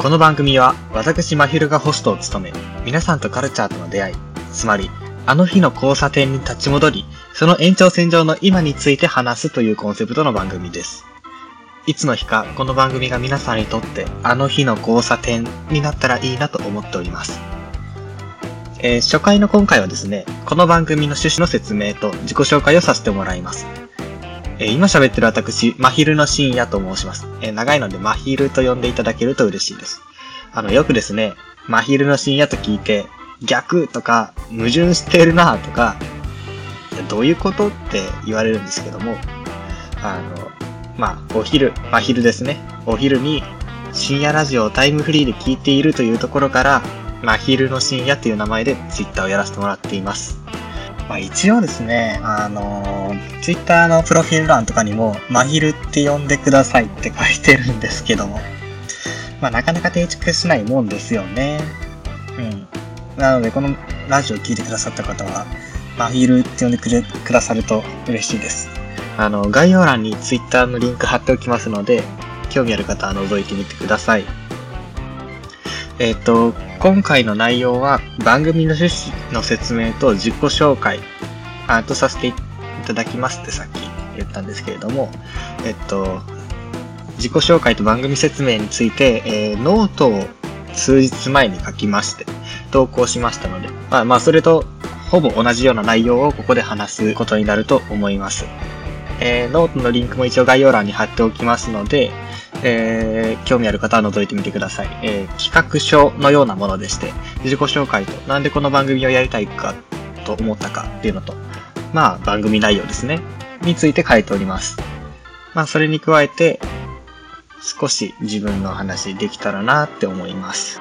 この番組は私まひるがホストを務め、皆さんとカルチャーとの出会い、つまり、あの日の交差点に立ち戻り、その延長線上の今について話すというコンセプトの番組です。いつの日かこの番組が皆さんにとってあの日の交差点になったらいいなと思っております。えー初回の今回はですね、この番組の趣旨の説明と自己紹介をさせてもらいます。え今喋ってる私、まひるの深夜と申します。え長いのでまひると呼んでいただけると嬉しいです。あの、よくですね、まひるの深夜と聞いて、逆とか、矛盾してるなとか、どういうことって言われるんですけども、あの、まあ、お昼、ま昼ですね。お昼に深夜ラジオをタイムフリーで聞いているというところから、ま昼の深夜という名前でツイッターをやらせてもらっています。まあ一応ですね、あのー、ツイッターのプロフィール欄とかにも、まひるって呼んでくださいって書いてるんですけども、まあなかなか定着しないもんですよね。うん。なので、このラジオを聞いてくださった方は、まひるって呼んでくれくださると嬉しいです。あの、概要欄に Twitter のリンク貼っておきますので、興味ある方は覗いてみてください。えっ、と、今回の内容は番組の趣旨の説明と自己紹介あとさせていただきますってさっき言ったんですけれども、えっと、自己紹介と番組説明について、えーノートを数日前に書きまして、投稿しましたので、まあまあそれとほぼ同じような内容をここで話すことになると思います。えーノートのリンクも一応概要欄に貼っておきますので、えー興味ある方は覗いてみてください。えー企画書のようなものでして、自己紹介と、なんでこの番組をやりたいかと思ったかっていうのと、まあ番組内容ですね、について書いております。まあそれに加えて、少し自分の話できたらなって思います。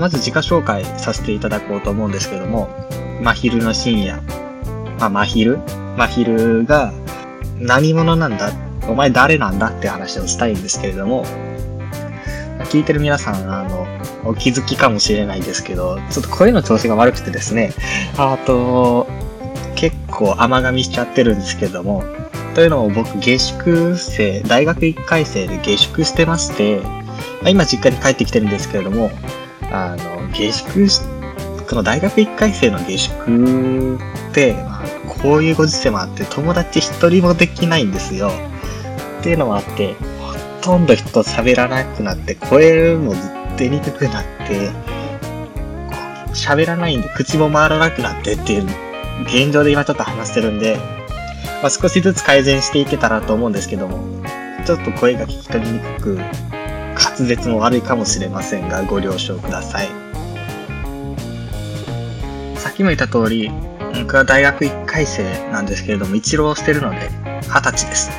まず自己紹介させていただこうと思うんですけども、まひるの深夜。まあ、まひるまひるが何者なんだ？お前誰なんだって話をしたいんですけれども、聞いてる皆さん、あの、お気づきかもしれないですけど、ちょっと声の調子が悪くてですね、あと、結構甘噛みしちゃってるんですけども、というのも僕下宿生、大学1回生で下宿してまして、今実家に帰ってきてるんですけれども、あの、下宿し、この大学1回生の下宿って、まあ、こういうご時世もあって、友達一人もできないんですよ。っていうのもあって、ほとんど人喋らなくなって、声も出にくくなって、喋らないんで口も回らなくなってっていう現状で今ちょっと話してるんで、まあ、少しずつ改善していけたらと思うんですけども、ちょっと声が聞き取りにくく、滑舌も悪いかもしれませんが、ご了承ください。さっきも言った通り、僕は大学1回生なんですけれども、一浪してるので、20歳です。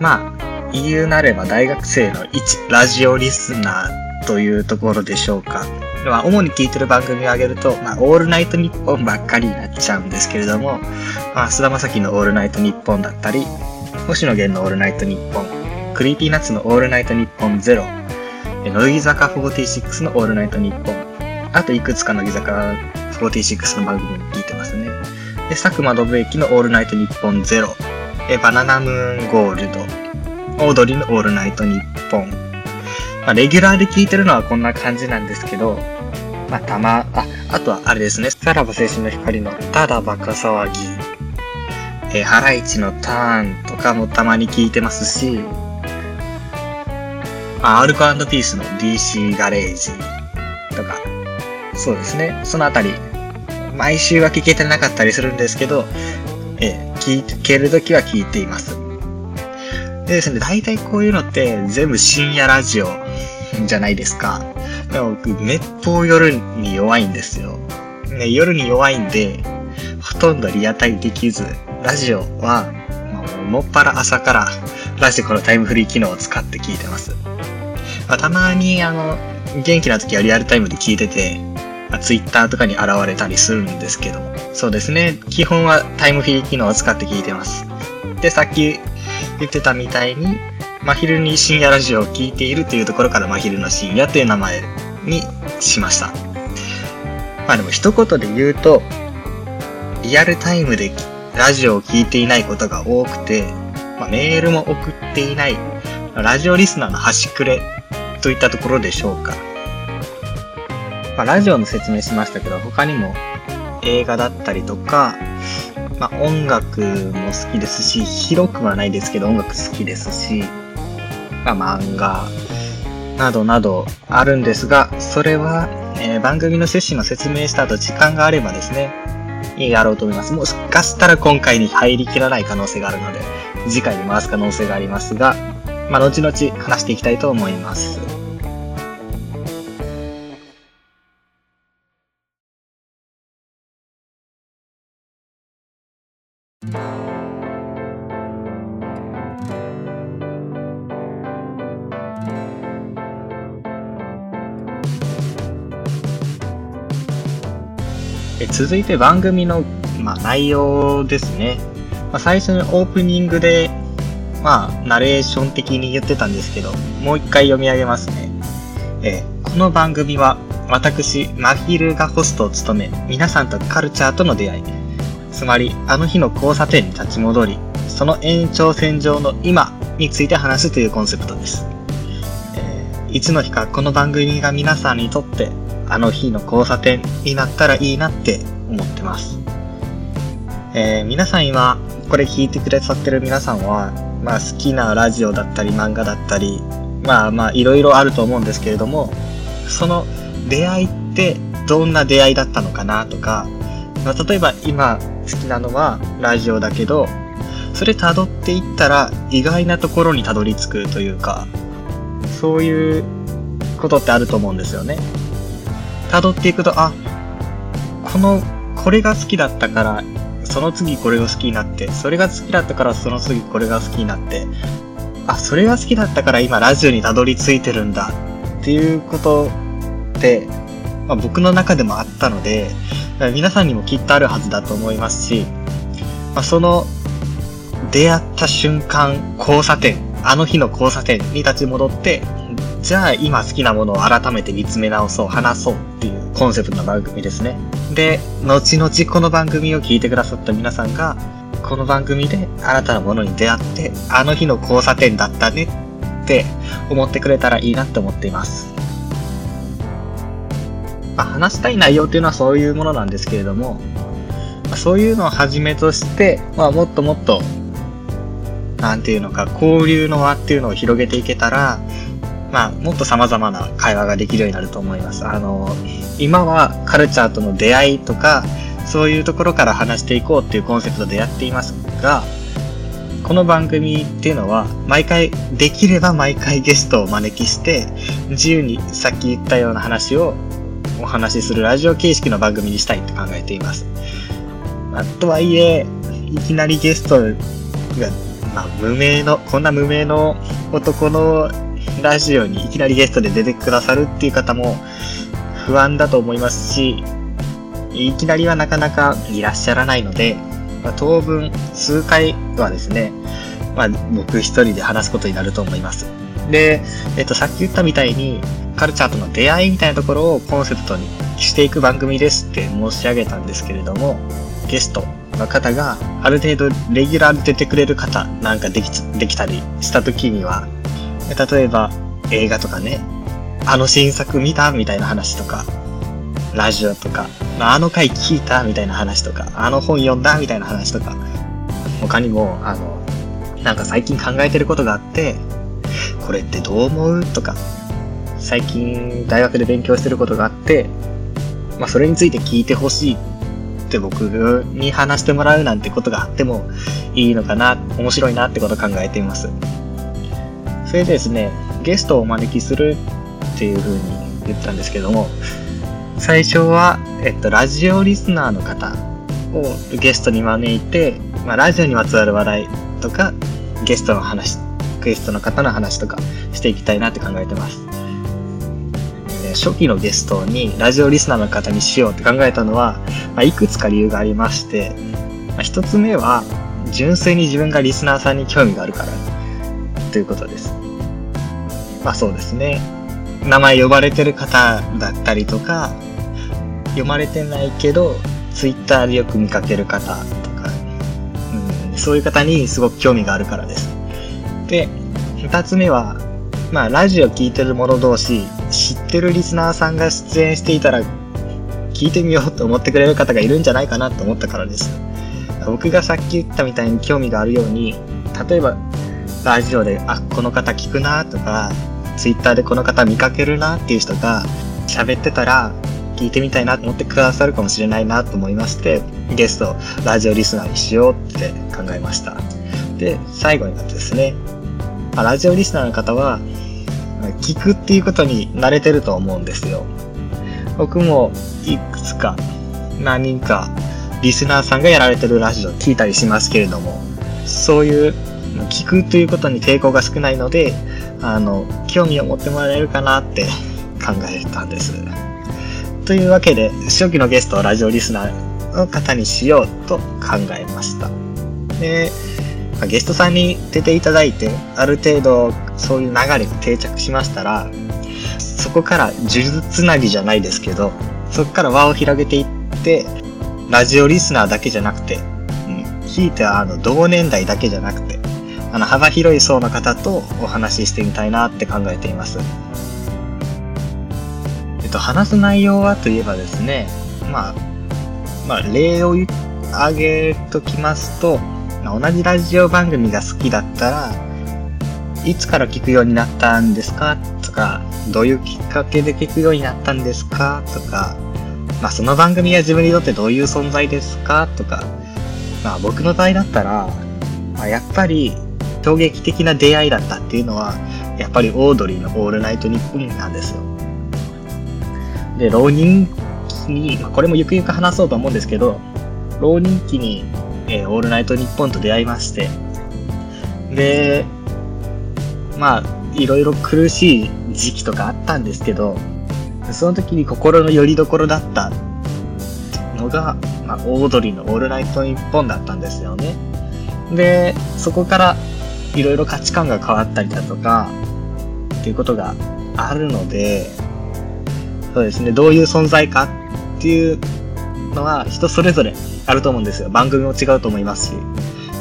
まあ、言うなれば大学生の一ラジオリスナーというところでしょうか。まあ、主に聞いてる番組を挙げると、まあ、オールナイトニッポンばっかりになっちゃうんですけれども、まあ、菅田将暉のオールナイトニッポンだったり、星野源のオールナイトニッポン、 Creepy Nuts のオールナイトニッポンゼロ、え乃木坂46のオールナイトニッポン、あといくつか乃木坂46の番組も聞いてますね。で、佐久間宣行のオールナイトニッポンゼロ、えバナナムーン GOLD、オードリーのオールナイトニッポン。まあ、レギュラーで聞いてるのはこんな感じなんですけど、まあ、たま、あ、あとはあれですね、さらば青春の光のただバカ騒ぎ、えハライチのターンとかもたまに聞いてますし、あ、アルコピースの DC ガレージとか、そうですね、そのあたり、毎週は聞けてなかったりするんですけど、えー聞けるときは聞いています。でですね、大体こういうのって全部深夜ラジオじゃないですか。でも僕、めっぽう夜に弱いんですよ。ね、夜に弱いんで、ほとんどリアタイできず、ラジオは、まもっぱら朝からラジコのタイムフリー機能を使って聞いてます。まあ、たまに、あの、元気な時はリアルタイムで聞いてて、まあ、ツイッターとかに現れたりするんですけども。そうですね。基本はタイムフリー機能を使って聞いてます。で、さっき言ってたみたいに、真昼に深夜ラジオを聴いているというところから真昼の深夜という名前にしました。まあでも一言で言うと、リアルタイムでラジオを聴いていないことが多くて、まあ、メールも送っていない、ラジオリスナーの端くれといったところでしょうか。まあ、ラジオの説明しましたけど、他にも映画だったりとか、まあ、音楽も好きですし、広くはないですけど音楽好きですし、まあ、漫画などなどあるんですが、それは、えー、番組の趣旨の説明した後時間があればですね、やろうと思います。もしかしたら今回に入りきらない可能性があるので、次回に回す可能性がありますが、まあ、後々話していきたいと思います。続いて番組の、まあ、内容ですね。まあ、最初にオープニングで、まあ、ナレーション的に言ってたんですけど、もう一回読み上げますね。え、この番組は、私、マヒルがホストを務め、皆さんとカルチャーとの出会い、つまり、あの日の交差点に立ち戻り、その延長線上の今について話すというコンセプトです。えー、いつの日かこの番組が皆さんにとってあの日の交差点になったらいいなって思ってます。えー、皆さん今、これ聞いてくださってる皆さんは、まあ好きなラジオだったり漫画だったり、まあまあいろいろあると思うんですけれども、その出会いってどんな出会いだったのかなとか、まあ、例えば今好きなのはラジオだけど、それ辿っていったら意外なところにたどり着くというか、そういうことってあると思うんですよね。辿っていくと、あ、この、これが好きだったから、その次これが好きになって、それが好きだったからその次これが好きになって、あ、それが好きだったから今ラジオにたどり着いてるんだっていうことって、まあ、僕の中でもあったので、皆さんにもきっとあるはずだと思いますし、まあ、その出会った瞬間、交差点、あの日の交差点に立ち戻って、じゃあ今好きなものを改めて見つめ直そう、話そうっていうコンセプトの番組ですね。で、後々この番組を聞いてくださった皆さんが、この番組で新たなものに出会って、あの日の交差点だったねって思ってくれたらいいなって思っています。まあ、話したい内容っていうのはそういうものなんですけれども、ま、そういうのをはじめとして、まあ、もっともっと、なんていうのか、交流の輪っていうのを広げていけたら、まあ、もっと様々な会話ができるようになると思います。あの、今はカルチャーとの出会いとか、そういうところから話していこうっていうコンセプトでやっていますが、この番組っていうのは、毎回、できれば毎回ゲストを招きして、自由にさっき言ったような話をお話しするラジオ形式の番組にしたいって考えています。まあ、とはいえ、いきなりゲストが、まあ、無名の、こんな無名の男のラジオにいきなりゲストで出てくださるっていう方も不安だと思いますし、いきなりはなかなかいらっしゃらないので、まあ、当分数回はですね、まあ、僕一人で話すことになると思います。で、えっと、さっき言ったみたいに、カルチャーとの出会いみたいなところをコンセプトにしていく番組ですって申し上げたんですけれども、ゲストの方がある程度レギュラーで出てくれる方なんかできできたりした時には、例えば映画とかね、あの新作見たみたいな話とか、ラジオとか、あの回聞いたみたいな話とか、あの本読んだみたいな話とか、他にも、あの、なんか最近考えてることがあって、これってどう思うとか、最近大学で勉強してることがあって、まあそれについて聞いてほしいって僕に話してもらうなんてことがあってもいいのかな、面白いなってこと考えています。でですね、ゲストをお招きするっていう風に言ったんですけども、最初は、えっと、ラジオリスナーの方をゲストに招いて、まあ、ラジオにまつわる話題とか、ゲストの話、ゲストの方の話とかしていきたいなって考えてます。初期のゲストにラジオリスナーの方にしようって考えたのは、まあ、いくつか理由がありまして、まあ、一つ目は、純粋に自分がリスナーさんに興味があるからということです。まあそうですね。名前呼ばれてる方だったりとか、読まれてないけど、ツイッターでよく見かける方とか、うん、そういう方にすごく興味があるからです。で、二つ目は、まあ、ラジオ聞いてる者同士、知ってるリスナーさんが出演していたら、聞いてみようと思ってくれる方がいるんじゃないかなと思ったからです。僕がさっき言ったみたいに興味があるように、例えば、ラジオで、あ、この方聞くなとか、ツイッターでこの方見かけるなっていう人が喋ってたら、聞いてみたいなと思ってくださるかもしれないなと思いまして、ゲスト、ラジオリスナーにしようって考えました。で、最後になってですね、ラジオリスナーの方は、聞くっていうことに慣れてると思うんですよ。僕もいくつか何人かリスナーさんがやられてるラジオ聞いたりしますけれども、そういう聞くということに抵抗が少ないので、あの、興味を持ってもらえるかなって 考えたんです。というわけで、初期のゲストをラジオリスナーの方にしようと考えました。で、ゲストさんに出ていただいて、ある程度そういう流れが定着しましたら、そこから呪術つなぎじゃないですけど、そこから輪を広げていって、ラジオリスナーだけじゃなくて、うん、ひいてはあの同年代だけじゃなくて、あの幅広い層の方とお話ししてみたいなって考えています。えっと、話す内容はといえばですね、まあ、まあ、例を挙げときますと、同じラジオ番組が好きだったら、いつから聞くようになったんですか？とか、どういうきっかけで聞くようになったんですか？とか、まあ、その番組は自分にとってどういう存在ですか？とか、まあ、僕の場合だったら、まあ、やっぱり衝撃的な出会いだったっていうのは、やっぱりオードリーのオールナイトニッポンなんですよ。で、浪人期に、これもゆくゆく話そうと思うんですけど、浪人期に、えー、オールナイトニッポンと出会いまして、で、まあ、いろいろ苦しい時期とかあったんですけど、その時に心の拠り所だったのが、まあ、オードリーのオールナイトニッポンだったんですよね。で、そこからいろいろ価値観が変わったりだとか、っていうことがあるので、そうですね、どういう存在かっていうのは人それぞれあると思うんですよ。番組も違うと思いますし。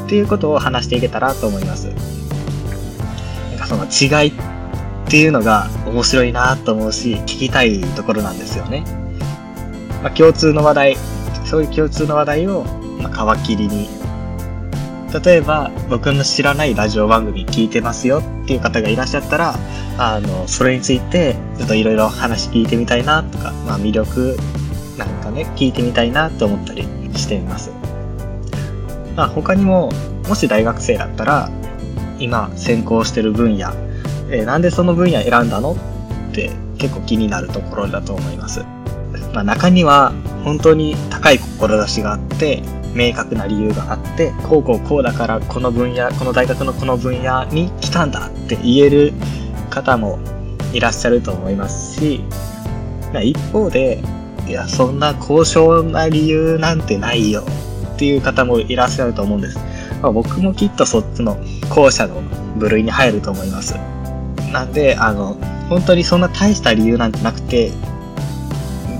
っていうことを話していけたらと思います。なんかその違いっていうのが面白いなと思うし、聞きたいところなんですよね。まあ、共通の話題、そういう共通の話題を、ま、皮切りに例えば僕の知らないラジオ番組聞いてますよっていう方がいらっしゃったら、あの、それについてちょっといろいろ話聞いてみたいなとか、まあ魅力なんかね、聞いてみたいなと思ったりしてみます。まあ他にも、もし大学生だったら、今専攻してる分野、えー、なんでその分野選んだのって結構気になるところだと思います。まあ中には本当に高い志があって、明確な理由があって、こうこうこうだからこの分野、この大学のこの分野に来たんだって言える方もいらっしゃると思いますし、一方で、いや、そんな高尚な理由なんてないよっていう方もいらっしゃると思うんです。まあ、僕もきっとそっちの後者の部類に入ると思います。なんで、あの、本当にそんな大した理由なんてなくて、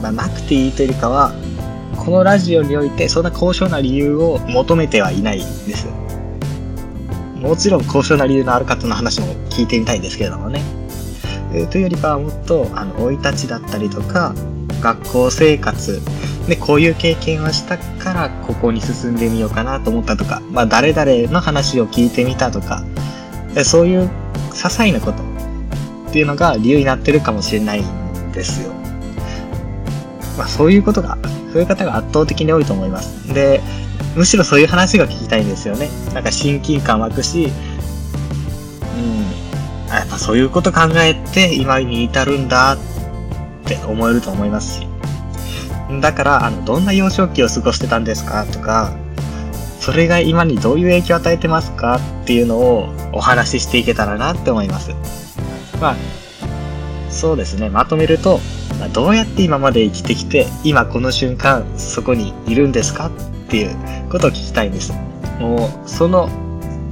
まあ、なくていいというよりかは、このラジオにおいてそんな高尚な理由を求めてはいないです。もちろん高尚な理由のある方の話も聞いてみたいんですけれどもね。えー、というよりかはもっと、あの、生い立ちだったりとか、学校生活、で、こういう経験をしたからここに進んでみようかなと思ったとか、まあ誰々の話を聞いてみたとか、そういう些細なことっていうのが理由になってるかもしれないんですよ。まあそういうことがそういう方が圧倒的に多いと思います。で、むしろそういう話が聞きたいんですよね。なんか親近感湧くし、うん、やっぱそういうこと考えて今に至るんだって思えると思いますし。だから、あの、どんな幼少期を過ごしてたんですかとか、それが今にどういう影響を与えてますかっていうのをお話ししていけたらなって思います。まあ、そうですね。まとめると、まどうやって今まで生きてきて、今この瞬間そこにいるんですかっていうことを聞きたいんです。もう、その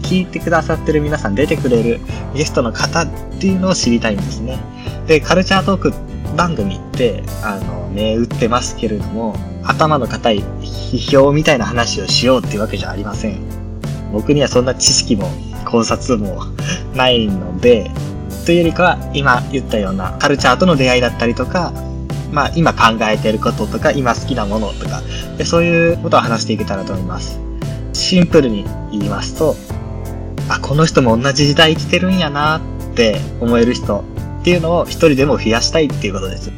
聞いてくださってる皆さん出てくれるゲストの方っていうのを知りたいんですね。で、カルチャートーク番組って、あの、銘打ってますけれども、頭の固い批評みたいな話をしようっていうわけじゃありません。僕にはそんな知識も考察もないので、というよりかは今言ったようなカルチャーとの出会いだったりとか、まあ今考えてることとか今好きなものとか、でそういうことを話していけたらと思います。シンプルに言いますと、あ、この人も同じ時代生きてるんやなって思える人っていうのを一人でも増やしたいっていうことです。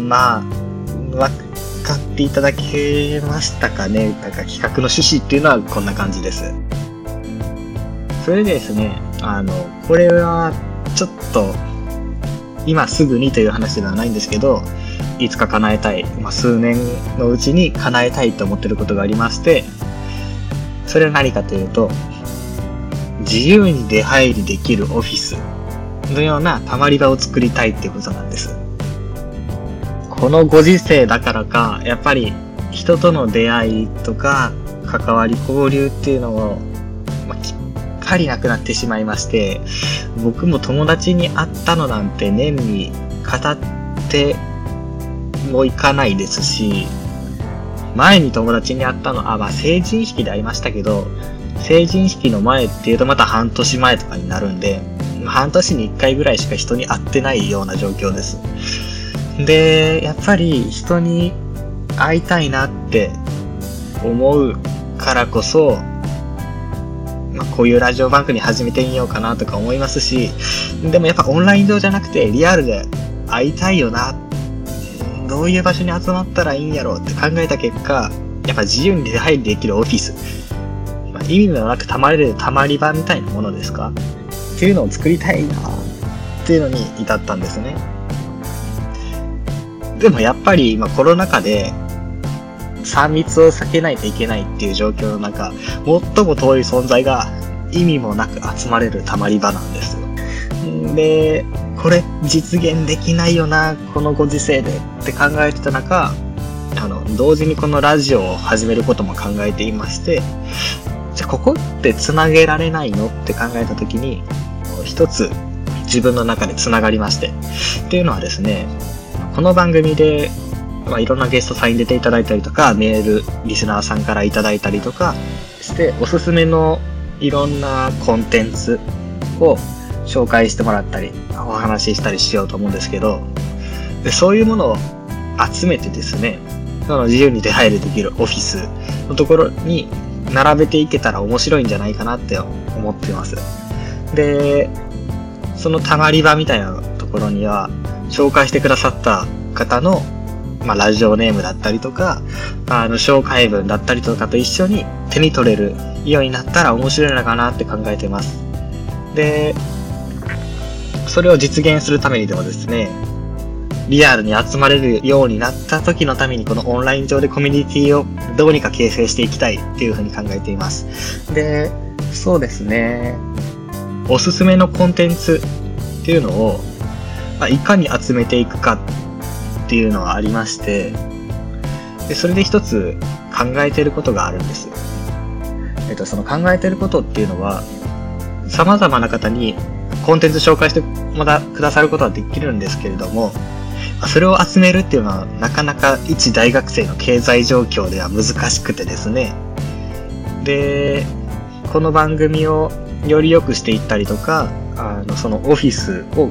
まあ、わかっていただけましたかねなんか企画の趣旨っていうのはこんな感じです。それでですね、あの、これはちょっと今すぐにという話ではないんですけど、いつか叶えたい、まあ、数年のうちに叶えたいと思ってることがありまして、それは何かというと、自由に出入りできるオフィスのようなたまり場を作りたいっていうことなんです。このご時世だからか、やっぱり人との出会いとか関わり交流っていうのを、まあ、きっかりなくなってしまいまして、僕も友達に会ったのなんて年に語ってもいかないですし、前に友達に会ったの、あ、まあ成人式で会いましたけど、成人式の前っていうとまた半年前とかになるんで、半年に1回ぐらいしか人に会ってないような状況です。で、やっぱり人に会いたいなって思うからこそ、まあ、こういうラジオ番組始めてみようかなとか思いますし、でもやっぱオンライン上じゃなくてリアルで会いたいよな、どういう場所に集まったらいいんやろうって考えた結果、やっぱ自由に出入りできるオフィス、まあ、意味のなくたまれるたまり場みたいなものですか。っていうのを作りたいなっていうのに至ったんですね。でもやっぱり今コロナ禍で3密を避けないといけないっていう状況の中、最も遠い存在が意味もなく集まれるたまり場なんですよ。で、これ実現できないよな、このご時世でって考えてた中、あの、同時にこのラジオを始めることも考えていまして、じゃここって繋げられないのって考えた時に、一つ自分の中で繋がりまして。っていうのはですね、この番組で、まあ、いろんなゲストさんに出ていただいたりとか、メール、リスナーさんからいただいたりとかして、おすすめのいろんなコンテンツを紹介してもらったり、お話ししたりしようと思うんですけど、でそういうものを集めてですね、その自由に出入りできるオフィスのところに並べていけたら面白いんじゃないかなって思ってます。で、そのたまり場みたいなところには、紹介してくださった方の、まあ、ラジオネームだったりとか、あの、紹介文だったりとかと一緒に手に取れるようになったら面白いのかなって考えてます。で、それを実現するためにでもですね、リアルに集まれるようになった時のためにこのオンライン上でコミュニティをどうにか形成していきたいっていうふうに考えています。で、そうですね。おすすめのコンテンツっていうのを、まあ、いかに集めていくかっていうのはありまして、でそれで一つ考えてることがあるんです。えっと、その考えてることっていうのは、様々な方にコンテンツ紹介してまだくださることはできるんですけれども、それを集めるっていうのはなかなか一大学生の経済状況では難しくてですね。で、この番組をより良くしていったりとか、あの、そのオフィスを、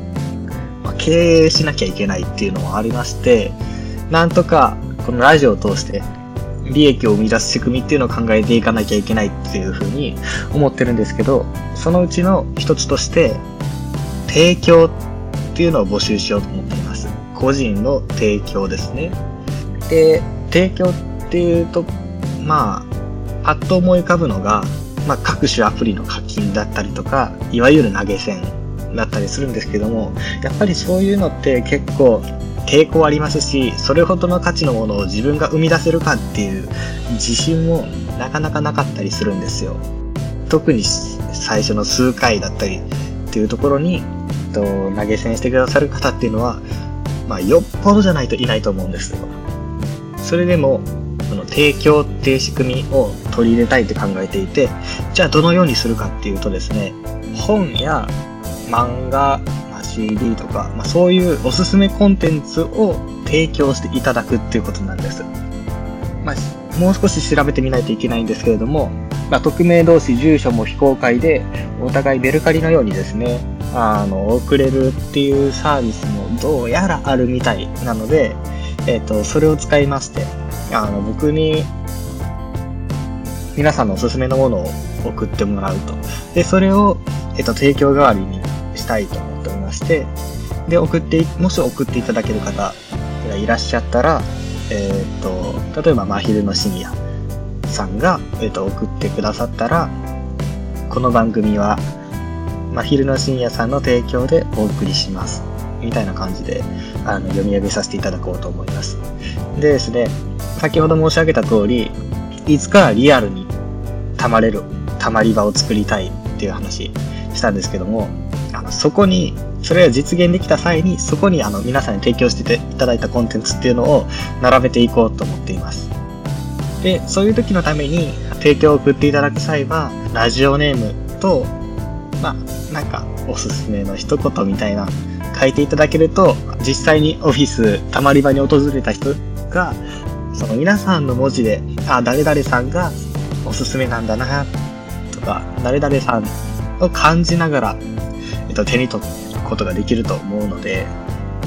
経営しなきゃいけないっていうのもありまして、なんとかこのラジオを通して利益を生み出す仕組みっていうのを考えていかなきゃいけないっていうふうに思ってるんですけど、そのうちの一つとして、提供っていうのを募集しようと思っています。個人の提供ですね。で、提供っていうと、まあ、パッと思い浮かぶのが、まあ、各種アプリの課金だったりとか、いわゆる投げ銭だったりするんですけども、やっぱりそういうのって結構抵抗ありますし、それほどの価値のものを自分が生み出せるかっていう自信もなかなかなかったりするんですよ。特に最初の数回だったりっていうところに、と投げ銭してくださる方っていうのは、まあ、よっぽどじゃないといないと思うんですよ。それでも、その提供っていう仕組みを取り入れたいって考えていて、じゃあどのようにするかっていうとですね、本や漫画、まあ、CD とか、まあ、そういうおすすめコンテンツを提供していただくっていうことなんです。まあ、もう少し調べてみないといけないんですけれども、まあ、匿名同士住所も非公開で、お互いメルカリのようにですね、あの、送れるっていうサービスもどうやらあるみたいなので、えっ、ー、と、それを使いまして、あの、僕に、皆さんのおすすめのものを送ってもらうと。で、それを、えっ、と、提供代わりにしたいと思っておりまして、で、送って、もし送っていただける方がいらっしゃったら、えっ、と、例えば、真昼の深夜さんが、えっ、と、送ってくださったら、この番組は、真昼の深夜さんの提供でお送りします。みたいな感じで、あの、読み上げさせていただこうと思います。でですね、先ほど申し上げた通り、いつかリアルに溜まれる、溜まり場を作りたいっていう話したんですけども、あのそこに、それが実現できた際に、そこにあの皆さんに提供してていただいたコンテンツっていうのを並べていこうと思っています。で、そういう時のために提供を送っていただく際は、ラジオネームと、まあ、なんか、おすすめの一言みたいな書いていただけると、実際にオフィス、たまり場に訪れた人が、その皆さんの文字で、あ、誰々さんがおすすめなんだな、とか、誰々さんを感じながら、手に取ることができると思うので、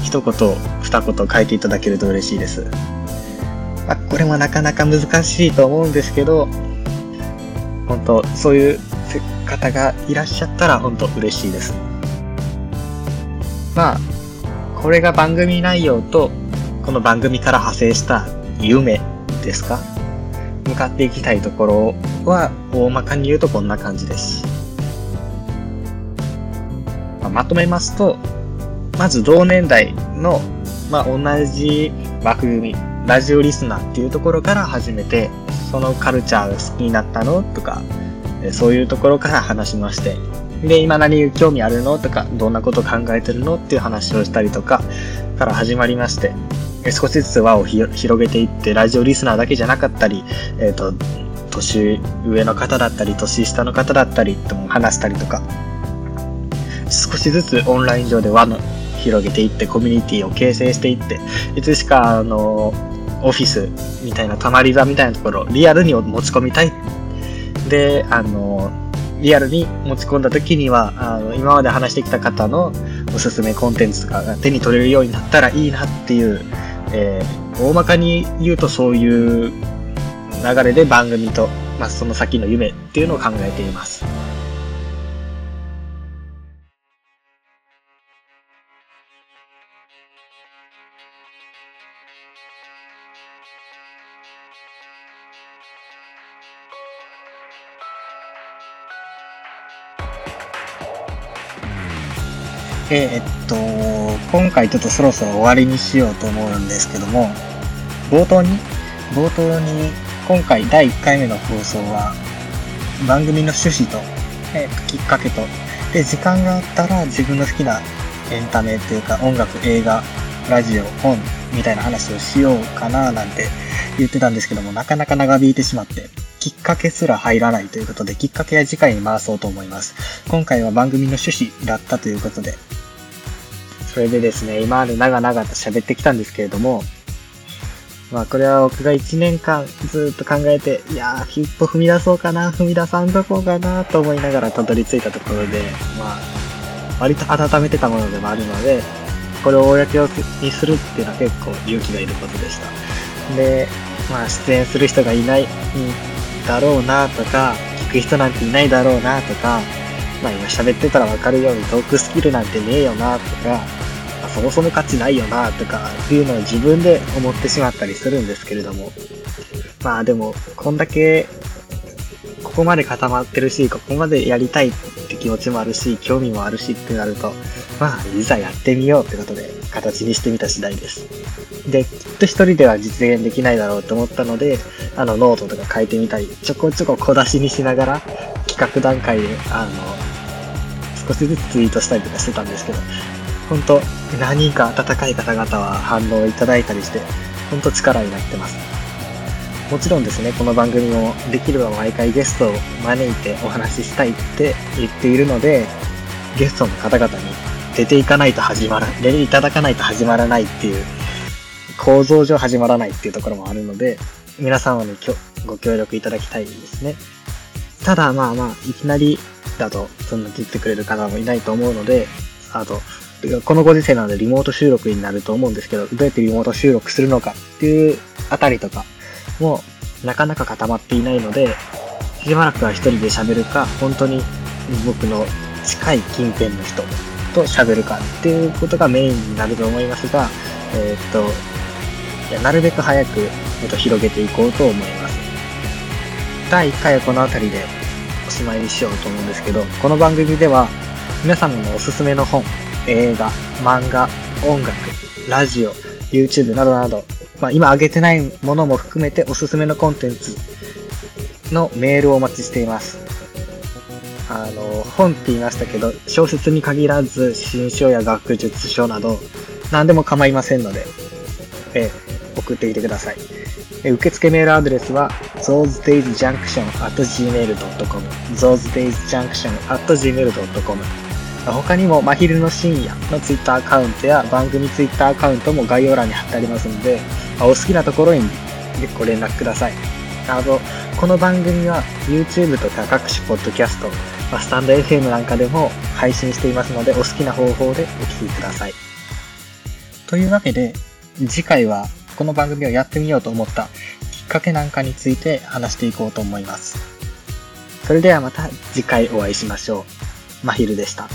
一言、二言書いていただけると嬉しいです。まあ、これもなかなか難しいと思うんですけど、本当そういう方がいらっしゃったら本当嬉しいです。まあ、これが番組内容と、この番組から派生した夢ですか？向かっていきたいところは、大まかに言うとこんな感じです。ま、とめますと、まず同年代の、まあ、同じ枠組み、ラジオリスナーっていうところから始めて、そのカルチャーが好きになったのとか、そういうところから話しまして、で、今何興味あるのとか、どんなこと考えてるのっていう話をしたりとか、から始まりまして、少しずつ輪を広げていって、ラジオリスナーだけじゃなかったり、えっ、ー、と、年上の方だったり、年下の方だったりとも話したりとか、少しずつオンライン上で輪の広げていって、コミュニティを形成していって、いつしか、あの、オフィスみたいな、たまり場みたいなところ、リアルに持ち込みたい。で、あの、リアルに持ち込んだ時には、あの、今まで話してきた方のおすすめコンテンツとかが手に取れるようになったらいいなっていう、えー、大まかに言うとそういう流れで番組と、まあ、その先の夢っていうのを考えています。え、っと、今回ちょっとそろそろ終わりにしようと思うんですけども、冒頭に、冒頭に、今回第1回目の放送は、番組の趣旨と、えー、きっかけと、で、時間があったら自分の好きなエンタメっていうか音楽、映画、ラジオ、本みたいな話をしようかななんて言ってたんですけども、なかなか長引いてしまって、きっかけすら入らないということで、きっかけは次回に回そうと思います。今回は番組の趣旨だったということで、それでですね、今まで長々と喋ってきたんですけれども、まあこれは僕が1年間ずっと考えて、いやー、一歩踏み出そうかな、踏み出さんとこうかなと思いながらたどり着いたところで、まあ、割と温めてたものでもあるので、これを公にするっていうのは結構勇気がいることでした。で、まあ出演する人がいないんだろうなとか、聞く人なんていないだろうなとか、まあ今喋ってたらわかるようにトークスキルなんてねえよなとか、まあ、そもそも価値ないよなとかっていうのを自分で思ってしまったりするんですけれども、まあでも、こんだけ、ここまで固まってるし、ここまでやりたいって気持ちもあるし、興味もあるしってなると、まあ、いざやってみようってことで、形にしてみた次第です。で、きっと一人では実現できないだろうと思ったので、あの、ノートとか書いてみたり、ちょこちょこ小出しにしながら、企画段階で、あの、少しずつツイートしたりとかしてたんですけど、本当何人か温かい方々は反応いただいたりして、本当力になってます。もちろんですね、この番組もできれば毎回ゲストを招いてお話ししたいって言っているので、ゲストの方々に出ていかないと始まら、出ていただかないと始まらないっていう、構造上始まらないっていうところもあるので、皆様にご協力いただきたいですね。ただまあまあ、いきなりだと、そんな言ってくれる方もいないと思うので、あと、このご時世なのでリモート収録になると思うんですけど、どうやってリモート収録するのかっていうあたりとかもなかなか固まっていないので、しばらくは一人で喋るか、本当に僕の近い近辺の人と喋るかっていうことがメインになると思いますが、えー、っと、いやなるべく早く、えっと、広げていこうと思います。第1回はこの辺りでおしまいにしようと思うんですけど、この番組では皆様のおすすめの本、映画、漫画、音楽、ラジオ、YouTube などなど、まあ、今挙げてないものも含めておすすめのコンテンツのメールをお待ちしています。あの、本って言いましたけど、小説に限らず、新書や学術書など、何でも構いませんので、え送ってきてください。受付メールアドレスは、zosedaysjunction.gmail.com zosedaysjunction.gmail.com 他にも、まひるの深夜のツイッターアカウントや番組ツイッターアカウントも概要欄に貼ってありますので、お好きなところにご連絡ください。あと、この番組は YouTube とか各種ポッドキャスト、スタンド FM なんかでも配信していますので、お好きな方法でお聴きください。というわけで、次回はこの番組をやってみようと思ったきっかけなんかについて話していこうと思います。それではまた次回お会いしましょう。まひるでした。